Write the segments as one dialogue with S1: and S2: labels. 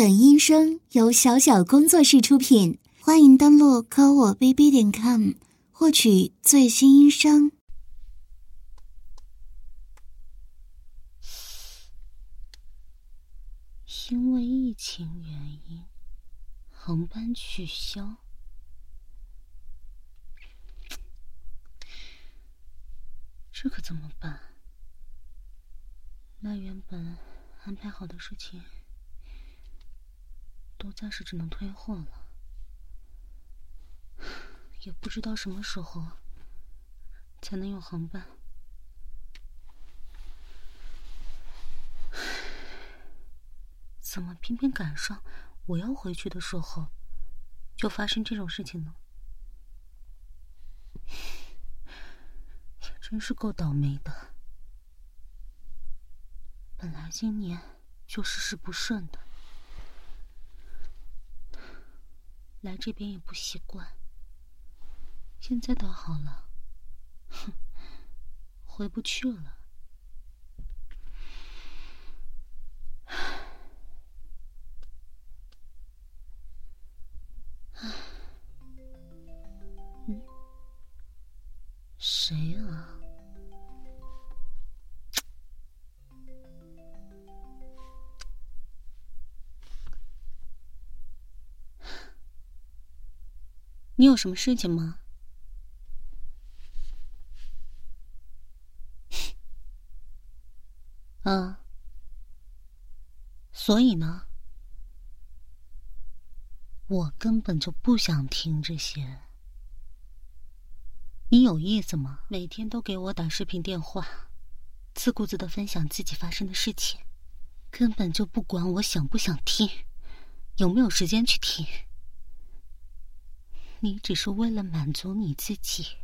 S1: 本音声由小小工作室出品，欢迎登录科我 bb 点 com 获取最新音声。
S2: 因为疫情原因，航班取消，这可怎么办？那原本安排好的事情，都暂时只能退货了。也不知道什么时候才能有航班。怎么偏偏赶上我要回去的时候，就发生这种事情呢？也真是够倒霉的。本来今年就事事不顺的，来这边也不习惯。现在倒好了，哼，回不去了。谁啊？你有什么事情吗？啊，所以呢，我根本就不想听这些。你有意思吗？每天都给我打视频电话，自顾自的分享自己发生的事情，根本就不管我想不想听，有没有时间去听。你只是为了满足你自己，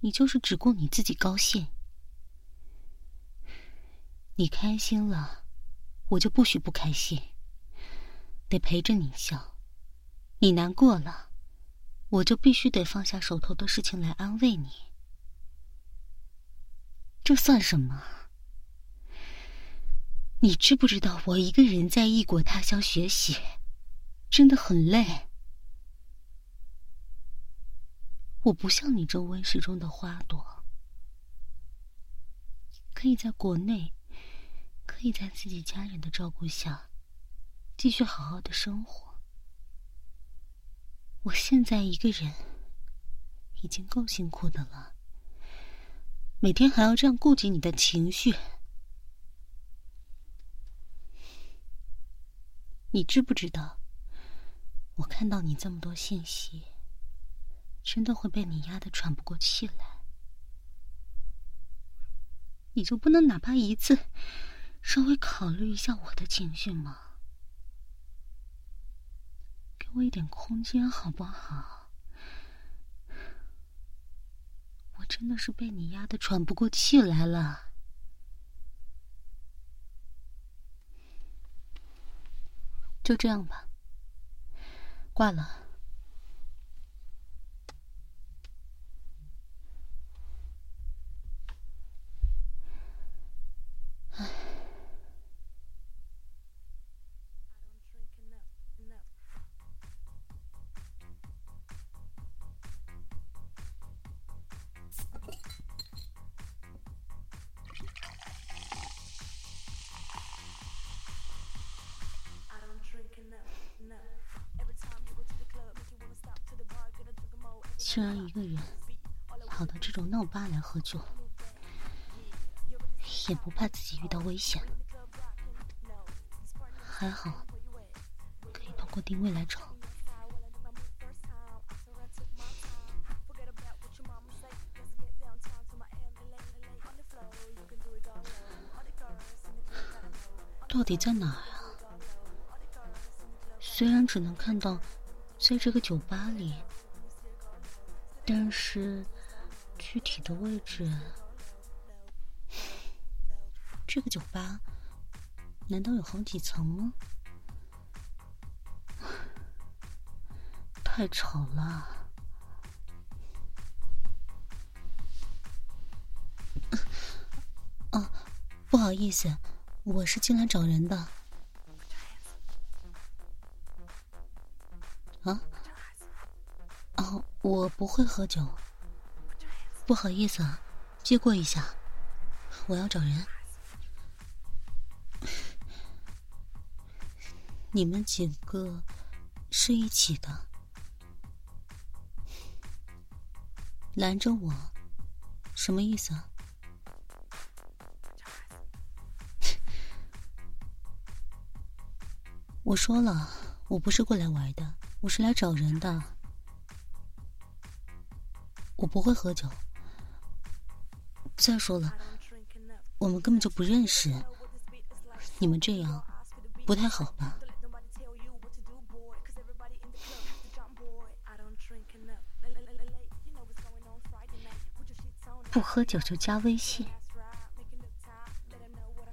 S2: 你就是只顾你自己高兴。你开心了，我就不许不开心，得陪着你笑；你难过了，我就必须得放下手头的事情来安慰你。这算什么？你知不知道我一个人在异国他乡学习，真的很累。我不像你这温室中的花朵，可以在国内。可以在自己家人的照顾下，继续好好的生活。我现在一个人已经够辛苦的了，每天还要这样顾及你的情绪。你知不知道？我看到你这么多信息，真的会被你压得喘不过气来。你就不能哪怕一次？稍微考虑一下我的情绪吗，给我一点空间好不好？我真的是被你压得喘不过气来了。就这样吧，挂了。居然一个人跑到这种闹吧来喝酒，也不怕自己遇到危险。还好，可以通过定位来找。到底在哪儿啊？虽然只能看到，在这个酒吧里。但是，具体的位置，这个酒吧难道有好几层吗？太吵了！哦，不好意思，我是进来找人的。我不会喝酒。不好意思啊，借过一下。我要找人。你们几个是一起的？拦着我，什么意思啊？我说了，我不是过来玩的，我是来找人的。不会喝酒。再说了，我们根本就不认识。你们这样不太好吧？不喝酒就加微信，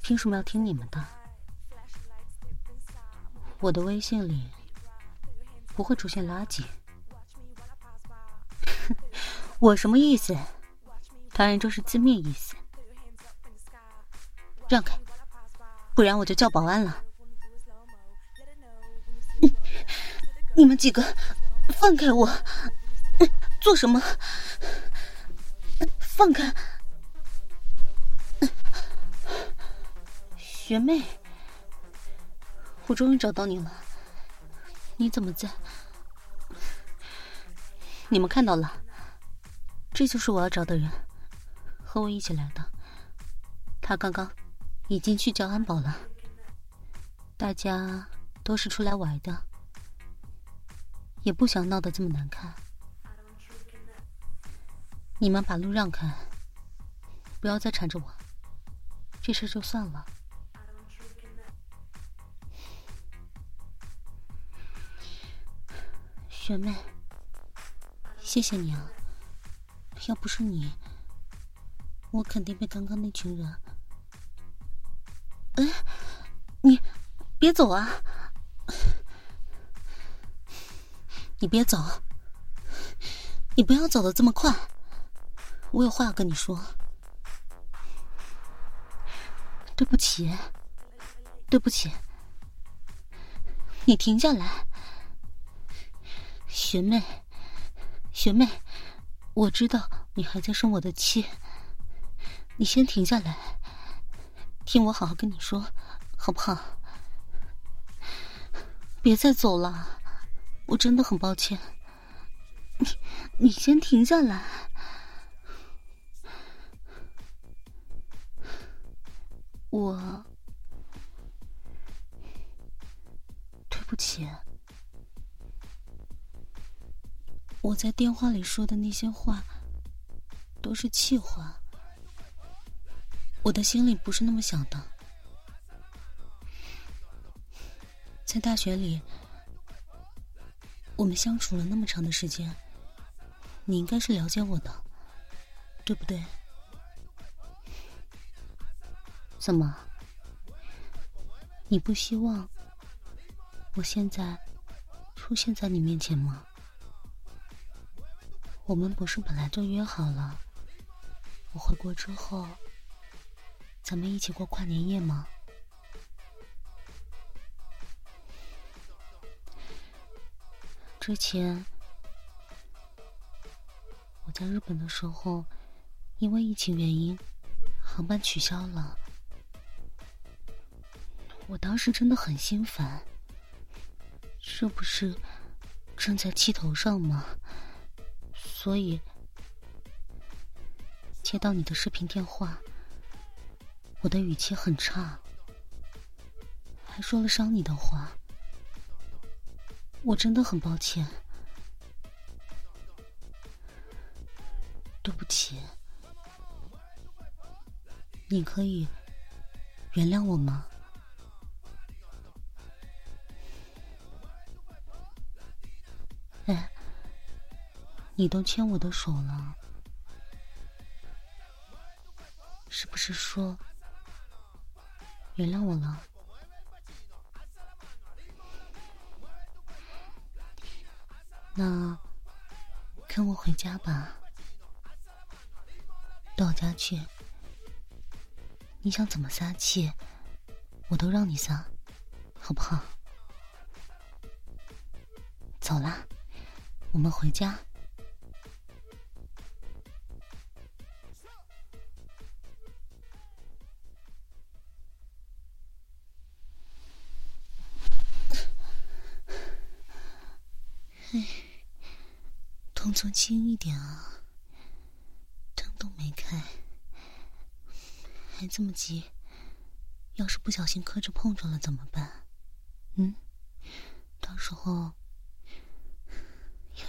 S2: 凭什么要听你们的？我的微信里不会出现垃圾。我什么意思？当然就是字面意思。让开，不然我就叫保安了。你们几个放开我！做什么？放开！学妹。我终于找到你了，你怎么在？你们看到了，这就是我要找的人，和我一起来的。他刚刚已经去叫安保了。大家都是出来玩的，也不想闹得这么难看。你们把路让开，不要再缠着我，这事就算了。学妹，谢谢你啊！要不是你，我肯定被刚刚那群人……哎，你别走啊！你别走，你不要走的这么快，我有话要跟你说。对不起，对不起，你停下来。学妹，学妹，我知道你还在生我的气，你先停下来，听我好好跟你说，好不好？别再走了，我真的很抱歉。你，你先停下来，我对不起。我在电话里说的那些话，都是气话。我的心里不是那么想的。在大学里，我们相处了那么长的时间，你应该是了解我的，对不对？怎么？你不希望我现在出现在你面前吗？我们不是本来就约好了，我回国之后，咱们一起过跨年夜吗？之前我在日本的时候，因为疫情原因，航班取消了，我当时真的很心烦，这不是正在气头上吗？所以，接到你的视频电话，我的语气很差，还说了伤你的话，我真的很抱歉，对不起，你可以原谅我吗？哎。你都牵我的手了，是不是说原谅我了？那跟我回家吧，到家去。你想怎么撒气，我都让你撒，好不好？走啦，我们回家。动作轻一点啊，灯都没开，还这么急，要是不小心磕着碰着了怎么办？嗯，到时候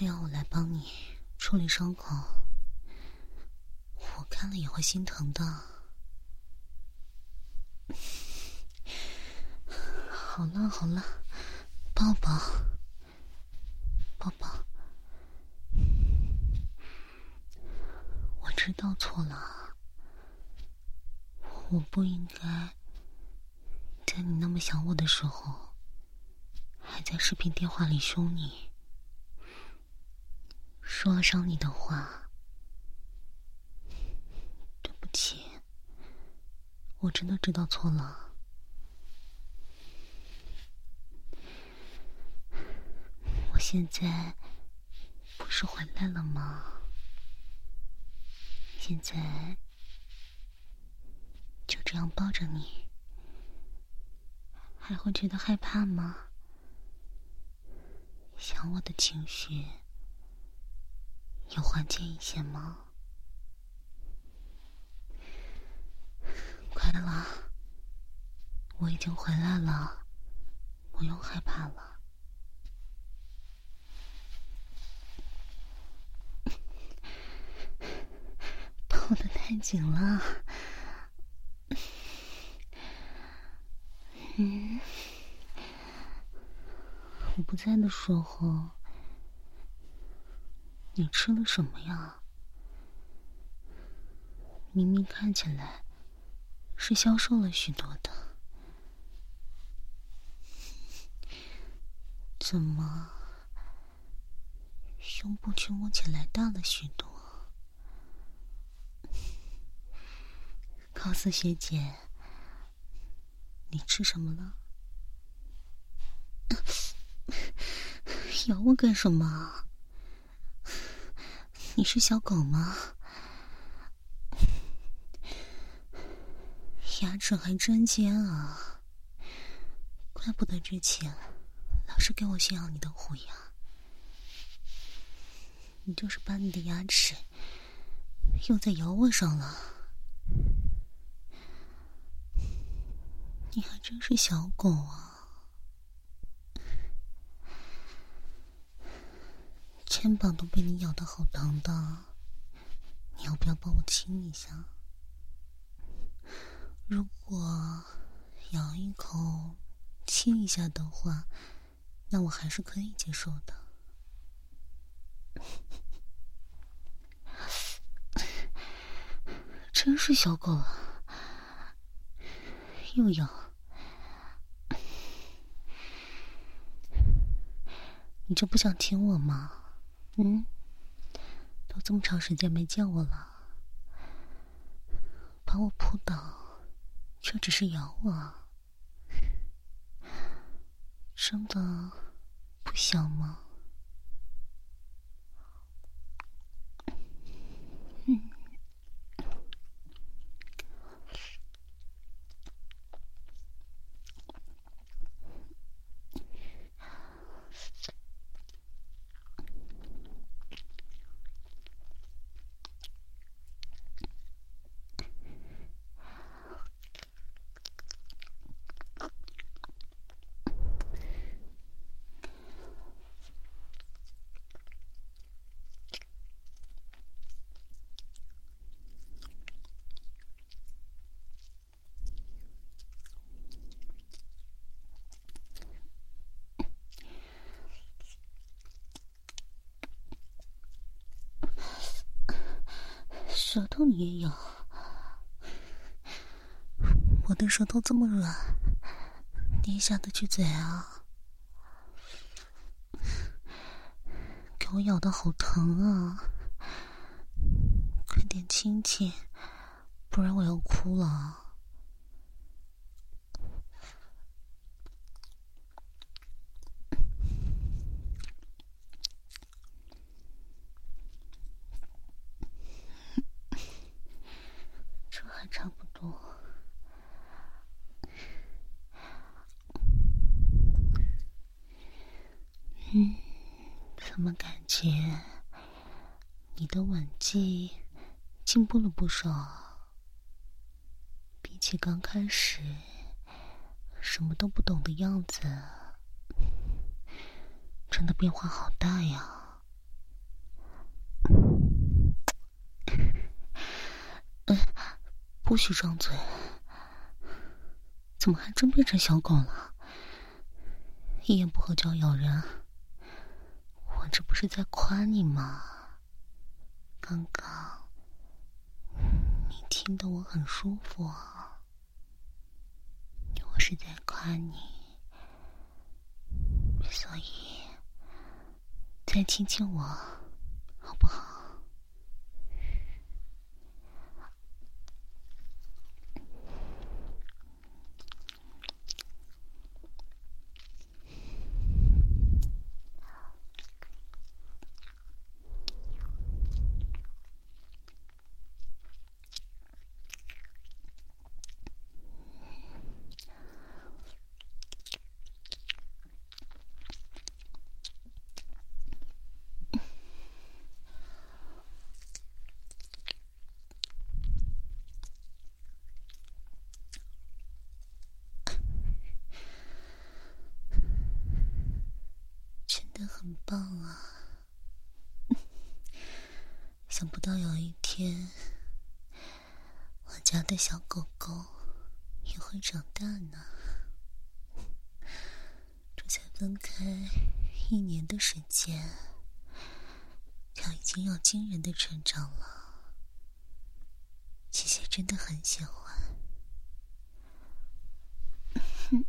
S2: 又要我来帮你处理伤口，我看了也会心疼的。好了好了，抱抱，宝宝。我知道错了，我不应该在你那么想我的时候，还在视频电话里凶你，说了伤你的话。对不起，我真的知道错了。我现在不是回来了吗？现在就这样抱着你，还会觉得害怕吗？想我的情绪有缓解一些吗？快了，我已经回来了，不用害怕了。抱的太紧了，嗯，我不在的时候，你吃了什么呀？明明看起来是消瘦了许多的，怎么胸部却摸起来大了许多？告诉学姐，你吃什么了？咬我干什么？你是小狗吗？牙齿还真尖啊！怪不得之前老是给我炫耀你的虎牙，你就是把你的牙齿用在咬我上了。你还真是小狗啊！肩膀都被你咬的好疼的，你要不要帮我亲一下？如果咬一口、亲一下的话，那我还是可以接受的。真是小狗啊，又咬。你就不想亲我吗？嗯，都这么长时间没见我了，把我扑倒，却只是咬我，真的不想吗？舌头你也咬，我的舌头这么软，你也下得去嘴啊？给我咬的好疼啊！快点亲亲，不然我要哭了。嗯，怎么感觉你的吻技进步了不少？比起刚开始什么都不懂的样子，真的变化好大呀！不许张嘴！怎么还真变成小狗了？一言不合就要咬人，我这不是在夸你吗？刚刚听得我很舒服，我是在夸你，所以再亲亲我，好不好？很棒啊！想不到有一天，我家小狗狗也会长大呢。这才分开一年的时间，它已经有惊人的成长了。姐姐真的很喜欢。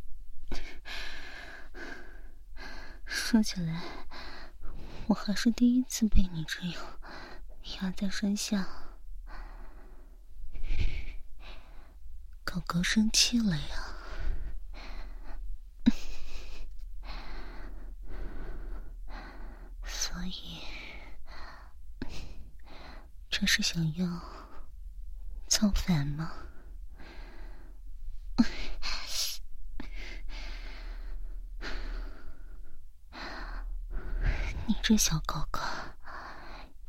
S2: 说起来。我还是第一次被你这样压在身下，狗狗生气了呀？所以这是想要造反吗？你这小狗狗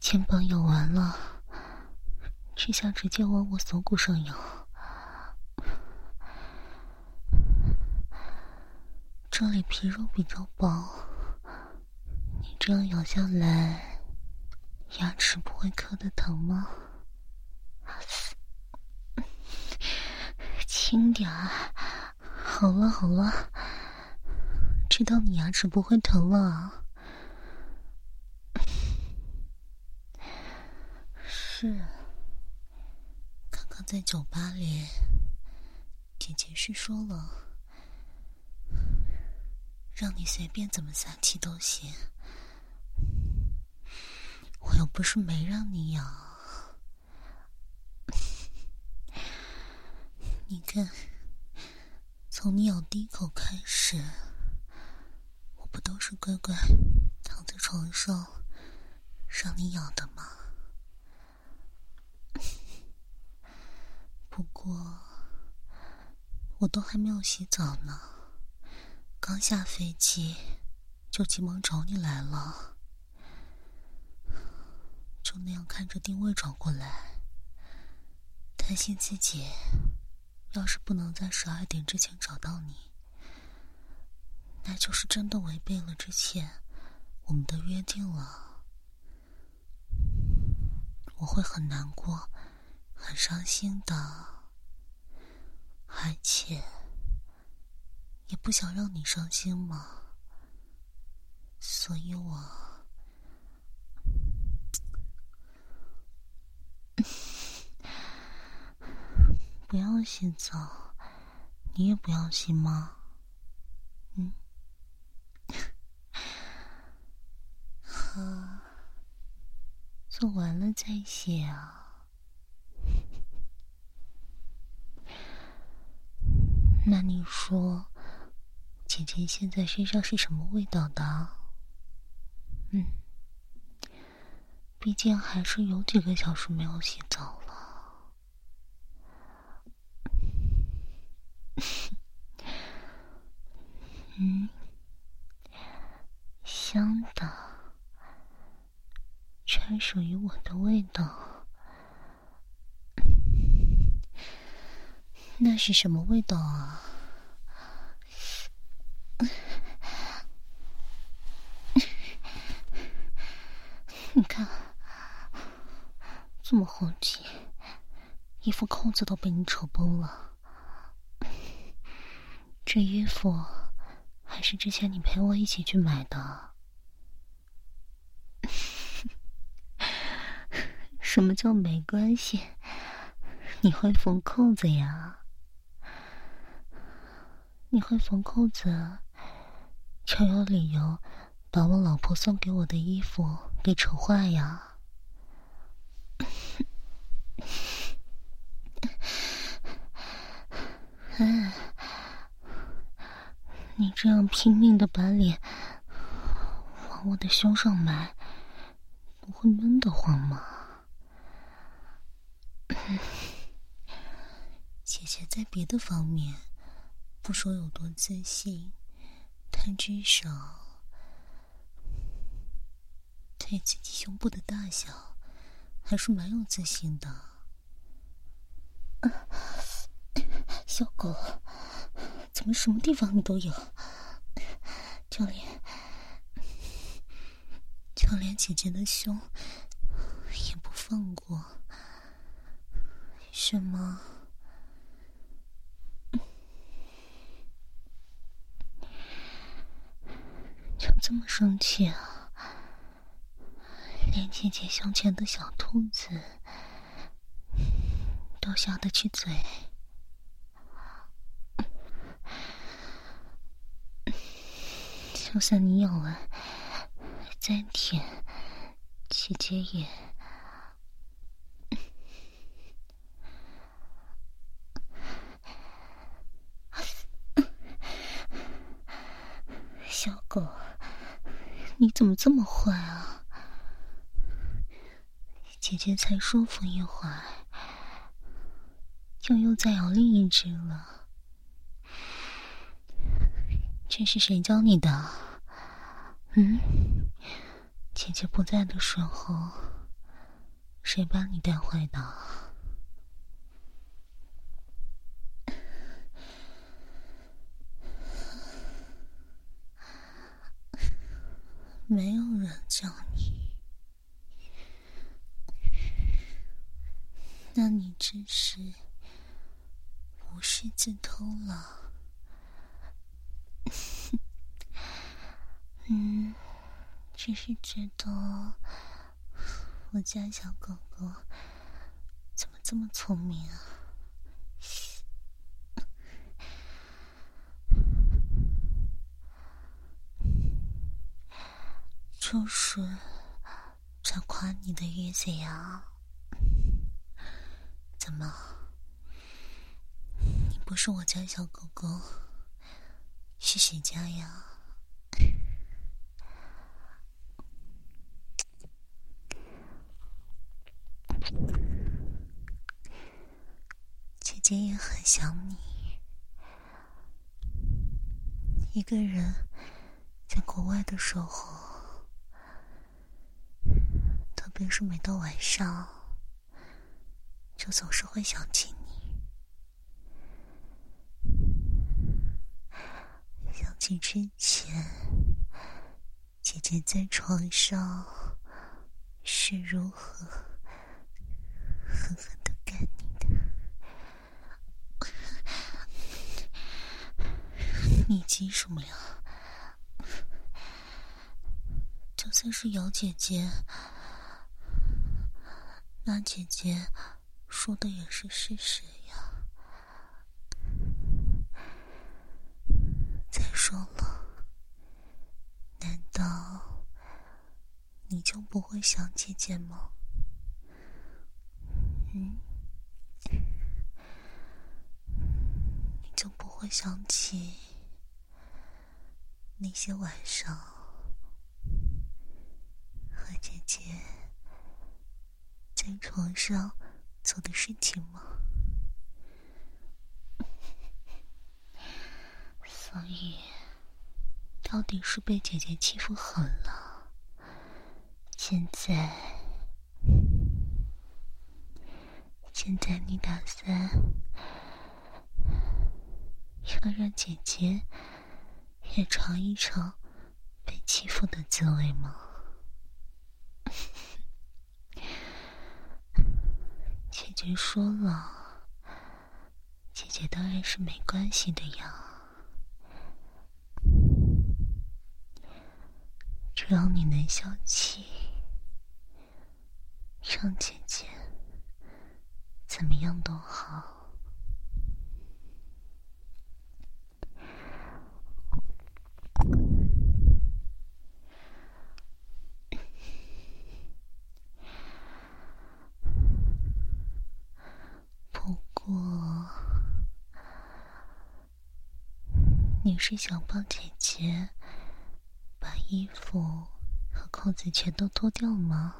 S2: 肩膀咬完了，只想直接往我锁骨上咬。这里皮肉比较薄，你这样咬下来，牙齿不会磕的疼吗？轻点儿，好了好了，知道你牙齿不会疼了。是，刚刚在酒吧里，姐姐是说了，让你随便怎么撒气都行。我又不是没让你咬，你看，从你咬第一口开始，我不都是乖乖躺在床上让你咬的吗？不过，我都还没有洗澡呢，刚下飞机就急忙找你来了，就那样看着定位找过来，担心自己要是不能在十二点之前找到你，那就是真的违背了之前我们的约定了，我会很难过。很伤心的，而且也不想让你伤心嘛，所以我不要洗澡，你也不要洗吗？嗯，好，做完了再洗啊。那你说，姐姐现在身上是什么味道的嗯毕竟还是有几个小时没有洗澡了。嗯香的专属于我的味道。那是什么味道啊？你看，这么好奇，衣服扣子都被你扯崩了。这衣服还是之前你陪我一起去买的。什么叫没关系？你会缝扣子呀？你会缝扣子，就有理由把我老婆送给我的衣服给扯坏呀？嗯，你这样拼命的把脸往我的胸上埋，不会闷得慌吗？姐姐在别的方面不说有多自信，但至少对自己胸部的大小还是蛮有自信的。小狗，怎么什么地方你都有？就连就连姐姐的胸也不放过，是吗？就这么生气啊？连姐姐胸前的小兔子都下得去嘴？就算你咬完再舔，姐姐也小狗，你怎么这么坏啊？姐姐才舒服一会儿，就又再咬另一只了。这是谁教你的？嗯，姐姐不在的时候，谁把你带坏的？没有人教你，那你真是无师自通了。嗯，只是觉得我家小狗狗怎么这么聪明啊？就是在夸你的意思呀？怎么？你不是我家小狗狗？是谁家呀？姐姐也很想你。一个人在国外的时候，特别是每到晚上，就总是会想起你。想起之前，姐姐在床上是如何狠狠的干你的？你急什么呀？就算是姚姐姐，那姐姐说的也是事实呀。再。说了，难道你就不会想姐姐吗？嗯，你就不会想起那些晚上和姐姐在床上做的事情吗？所以到底是被姐姐欺负狠了现在现在你打算要让姐姐也尝一尝被欺负的滋味吗？姐姐说了，姐姐当然是没关系的呀。只要你能消气，让姐姐怎么样都好。不过，你是想帮姐姐？把衣服和裤子全都脱掉吗？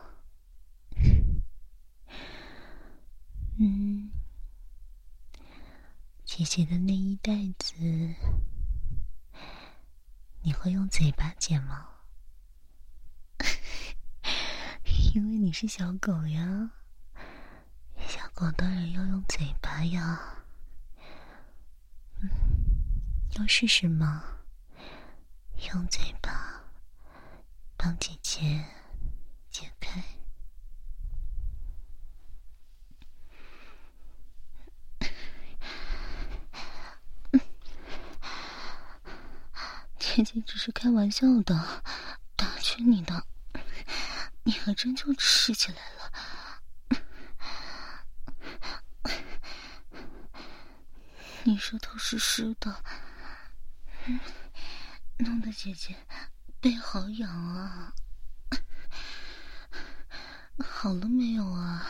S2: 嗯，姐姐的内衣袋子，你会用嘴巴剪吗？因为你是小狗呀，小狗当然要用嘴巴呀。嗯，要试试吗？用嘴巴。帮姐姐解开，姐姐只是开玩笑的，打趣你的，你还真就吃起来了。你舌头是湿的，弄得姐姐。背好痒啊！好了没有啊？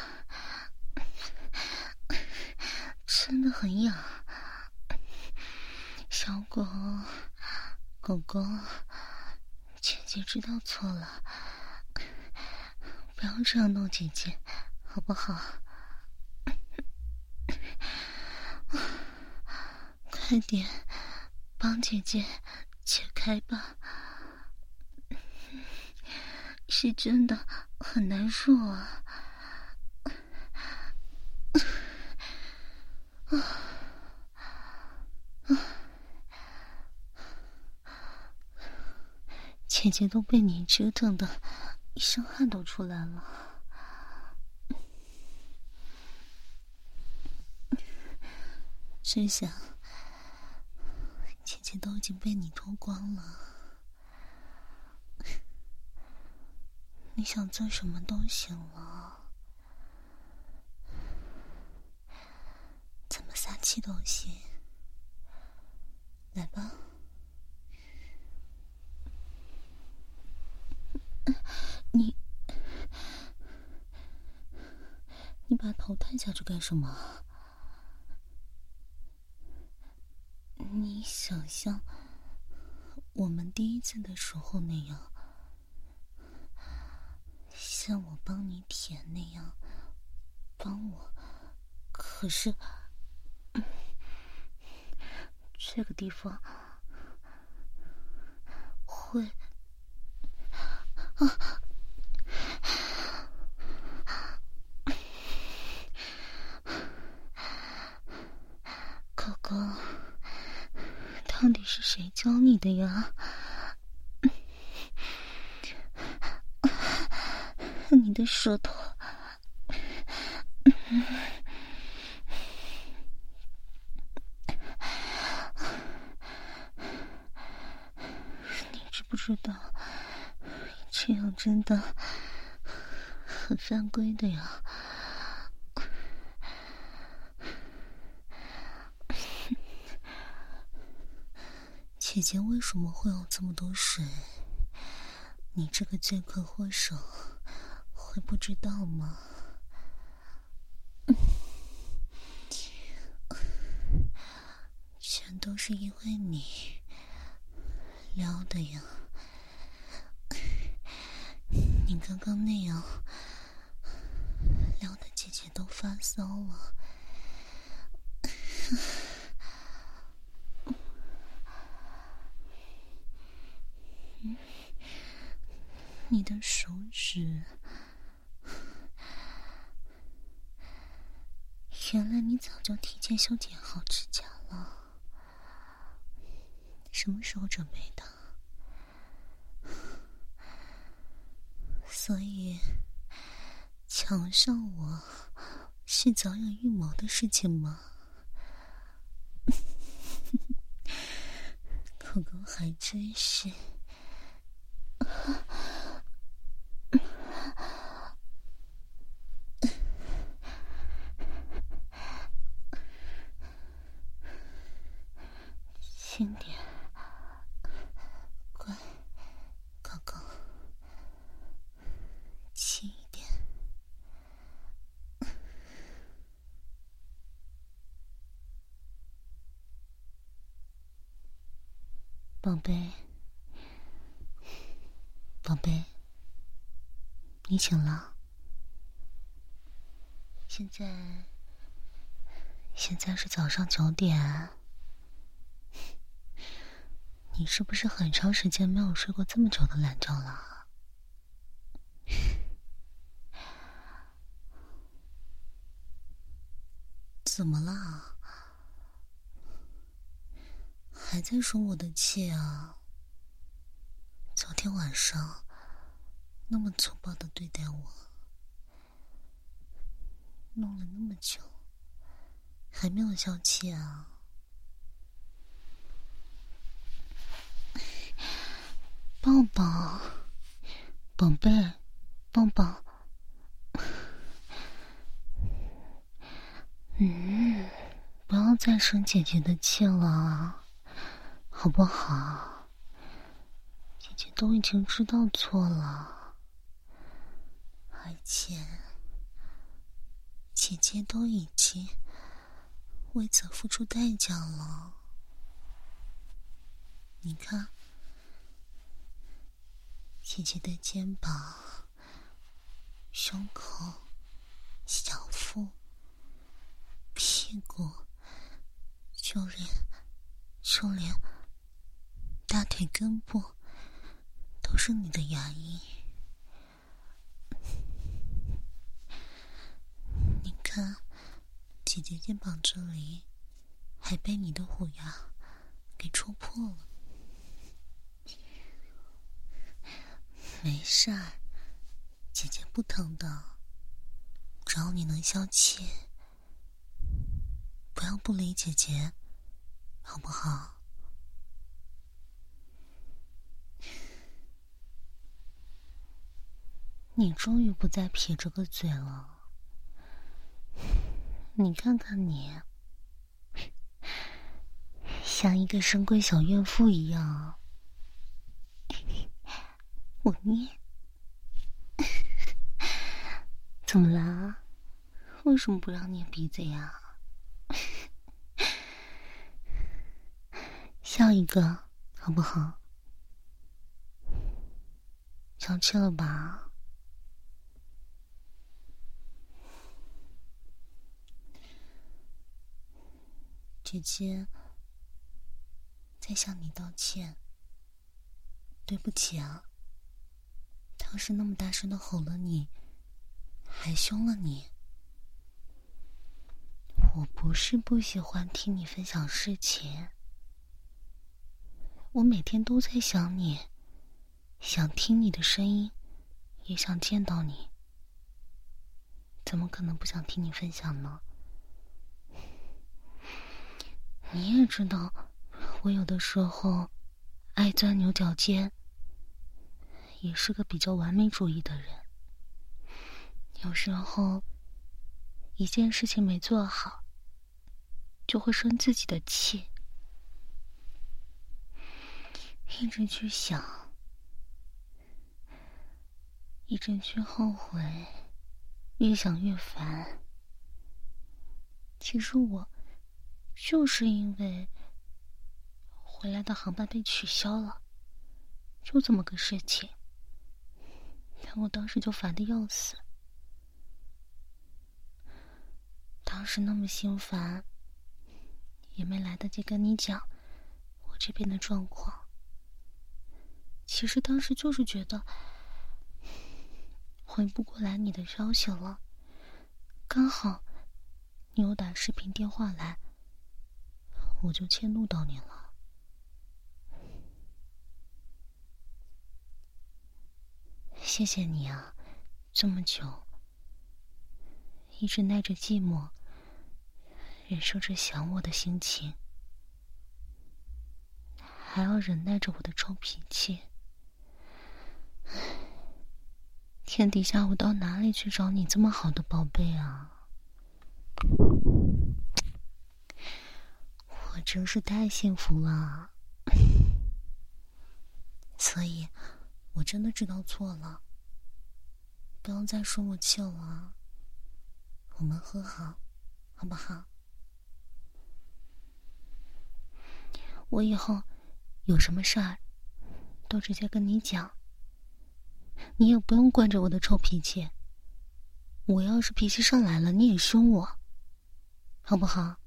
S2: 真的很痒，小狗，狗狗，姐姐知道错了，不要这样弄姐姐，好不好？快点帮姐姐解开吧。是真的很难受啊！姐姐都被你折腾的一身汗都出来了，真想姐姐都已经被你脱光了。你想做什么都行了，怎么撒气都行。来吧，你你把头探下去干什么？像我们第一次的时候那样。像我帮你舔那样，帮我。可是，这个地方会啊，哥哥，到底谁教你的呀？你的舌头，你知不知道，这样真的很犯规的呀？姐姐为什么会有这么多水？你这个罪魁祸首。会不知道吗？全都是因为你撩的呀！你刚刚那样撩的，姐姐都发骚了。你的手指。原来你早就提前修剪好指甲了，什么时候准备的？所以，墙上我是早有预谋的事情吗？狗狗还真是。轻点，乖，狗狗，轻一点，宝贝，宝贝，醒了？现在，现在是早上九点。你是不是很长时间没有睡过这么久的懒觉了？怎么了？还在生我的气啊？昨天晚上那么粗暴的对待我，弄了那么久，还没有消气啊？抱抱，宝贝，抱抱。嗯，不要再生姐姐的气了，好不好？姐姐都已经知道错了，而且姐姐都已经为此付出代价了。你看。姐姐的肩膀、胸口、小腹、屁股，就连就连大腿根部，都是你的牙印。你看，姐姐肩膀这里还被你的虎牙给戳破了。没事儿，姐姐不疼的，只要你能消气，不要不理姐姐，好不好？你终于不再撇着个嘴了，你看看你，像一个深闺小怨妇一样。我捏，怎么啦？为什么不让捏鼻子呀？笑一个好不好？消气了吧？姐姐在向你道歉，对不起啊。当时那么大声的吼了你，还凶了你。我不是不喜欢听你分享事情，我每天都在想你，想听你的声音，也想见到你。怎么可能不想听你分享呢？你也知道，我有的时候爱钻牛角尖。也是个比较完美主义的人，有时候一件事情没做好，就会生自己的气，一直去想，一直去后悔，越想越烦。其实我就是因为回来的航班被取消了，就这么个事情。但我当时就烦的要死，当时那么心烦，也没来得及跟你讲我这边的状况。其实当时就是觉得回不过来你的消息了，刚好你又打视频电话来，我就迁怒到你了。谢谢你啊，这么久，一直耐着寂寞，忍受着想我的心情，还要忍耐着我的臭脾气。天底下我到哪里去找你这么好的宝贝啊？真是太幸福了，所以。我真的知道错了，不要再说我气了。我们和好，好不好？我以后有什么事儿都直接跟你讲，你也不用惯着我的臭脾气。我要是脾气上来了，你也凶我，好不好？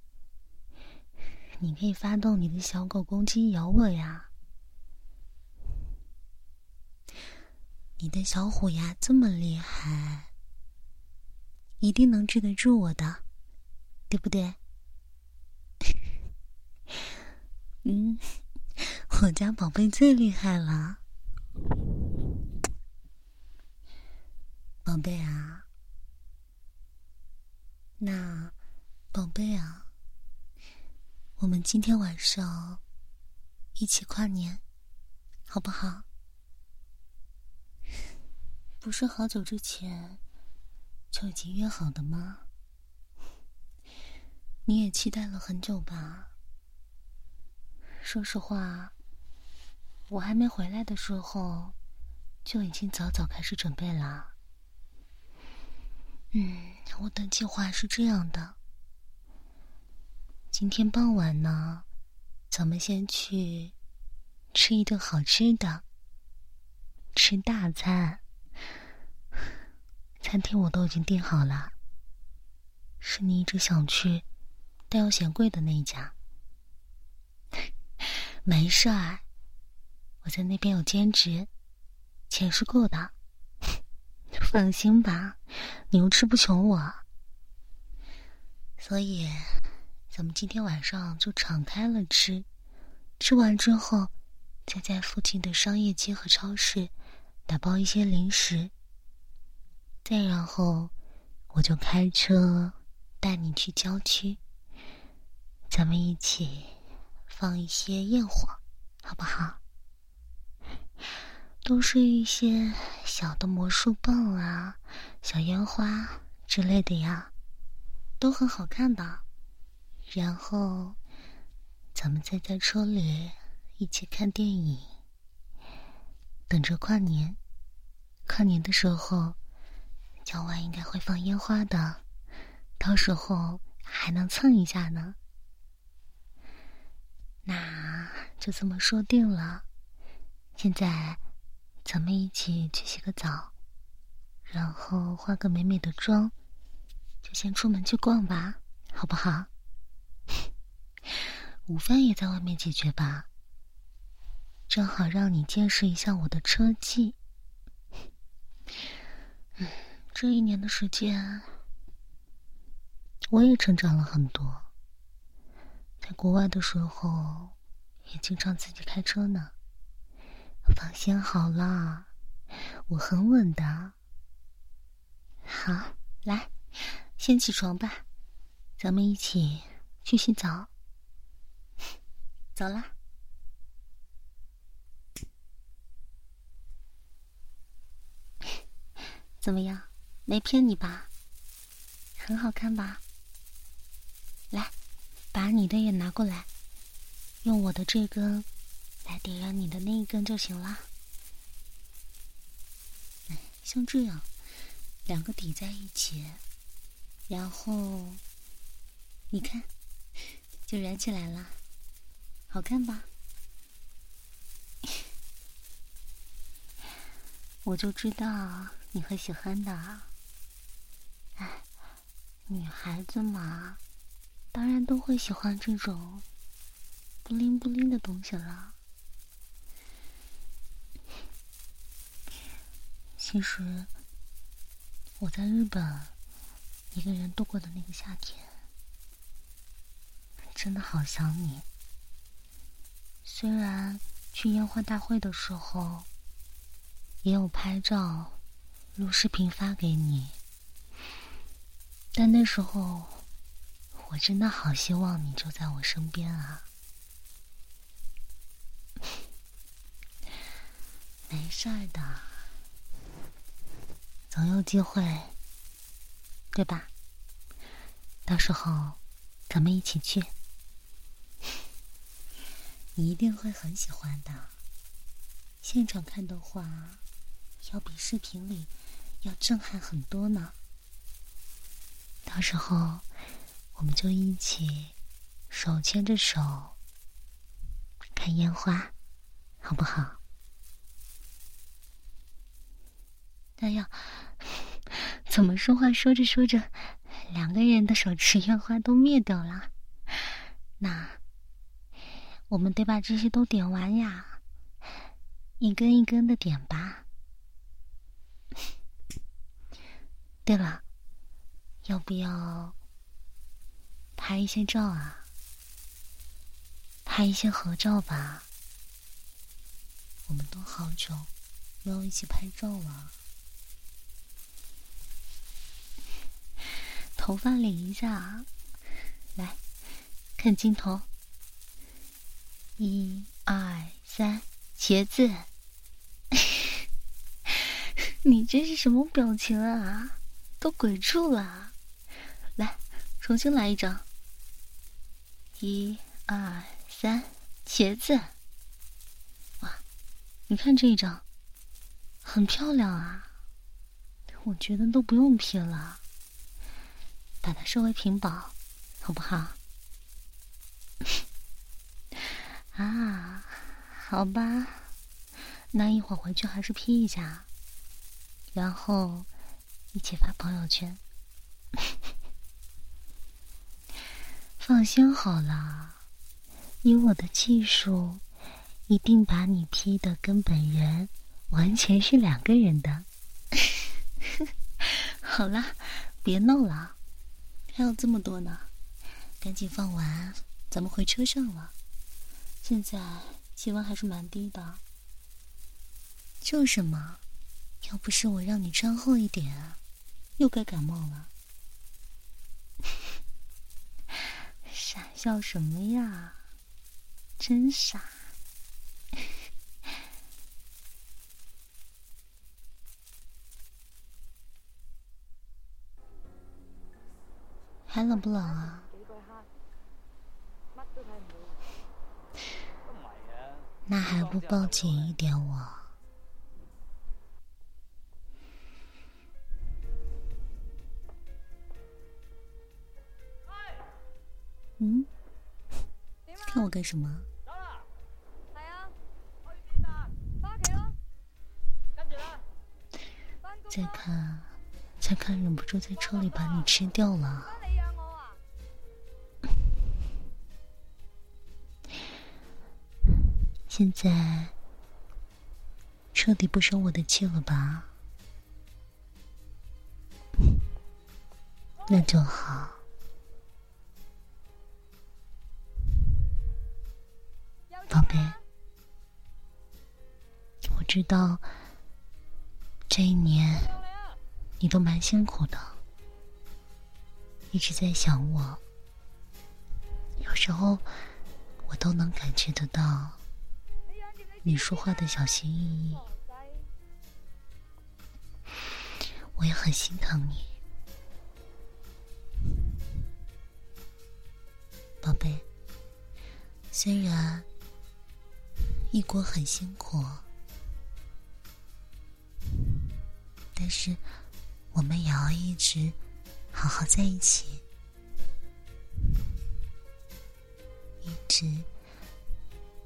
S2: 你可以发动你的小狗攻击咬我呀。你的小虎牙这么厉害，一定能治得住我的，对不对？嗯，我家宝贝最厉害了，宝贝啊，那宝贝啊，我们今天晚上一起跨年，好不好？不是好久之前就已经约好的吗？你也期待了很久吧？说实话，我还没回来的时候，就已经早早开始准备了。嗯，我的计划是这样的：今天傍晚呢，咱们先去吃一顿好吃的，吃大餐。餐厅我都已经订好了，是你一直想去，但又嫌贵的那一家。没事儿，我在那边有兼职，钱是够的。放心吧，你又吃不穷我。所以，咱们今天晚上就敞开了吃，吃完之后，再在附近的商业街和超市打包一些零食。再然后，我就开车带你去郊区，咱们一起放一些焰火，好不好？都是一些小的魔术棒啊、小烟花之类的呀，都很好看的。然后，咱们再在车里一起看电影，等着跨年。跨年的时候。郊外应该会放烟花的，到时候还能蹭一下呢。那就这么说定了。现在，咱们一起去洗个澡，然后化个美美的妆，就先出门去逛吧，好不好？午饭也在外面解决吧，正好让你见识一下我的车技。这一年的时间，我也成长了很多。在国外的时候，也经常自己开车呢。放心好了，我很稳的。好，来，先起床吧，咱们一起去洗澡。走啦。怎么样？没骗你吧？很好看吧？来，把你的也拿过来，用我的这根来点燃你的那一根就行了。像这样，两个抵在一起，然后你看，就燃起来了，好看吧？我就知道你会喜欢的。哎，女孩子嘛，当然都会喜欢这种不灵不灵的东西了。其实我在日本一个人度过的那个夏天，真的好想你。虽然去烟花大会的时候，也有拍照、录视频发给你，但那时候我真的好希望你就在我身边啊。没事儿的，总有机会，对吧？到时候咱们一起去。你一定会很喜欢的。现场看的话，要比视频里要震撼很多呢。到时候，我们就一起手牵着手看烟花，好不好？哎呀，怎么说话说着说着，两个人的手持烟花都灭掉了？那。我们得把这些都点完呀，一根一根的点吧。对了，要不要拍一些照啊？拍一些合照吧。我们都好久没有一起拍照了。头发理一下，来看镜头。一二三，茄子，你这是什么表情啊？都鬼住了！来，重新来一张。一二三，茄子。哇，你看这一张，很漂亮啊！我觉得都不用 P 了，把它设为屏保，好不好？啊，好吧，那一会儿回去还是 P 一下，然后一起发朋友圈。放心好了，以我的技术，一定把你 P 的跟本人完全是两个人的。好了，别闹了，还有这么多呢，赶紧放完，咱们回车上了。现在气温还是蛮低的，就是嘛，要不是我让你穿厚一点，又该感冒了。傻笑什么呀？真傻！还冷不冷啊？那还不抱紧一点我？嗯？看我干什么？再看，再看，忍不住在车里把你吃掉了。现在彻底不生我的气了吧？那就好，宝贝。我知道这一年你都蛮辛苦的，一直在想我，有时候我都能感觉得到。你说话的小心翼翼，我也很心疼你，宝贝。虽然异国很辛苦，但是我们也要一直好好在一起，一直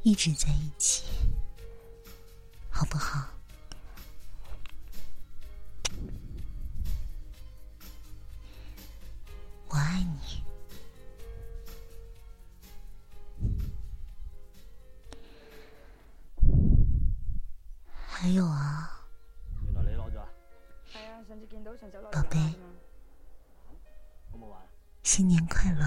S2: 一直在一起。好不好？我爱你。还有啊，宝贝，新年快乐！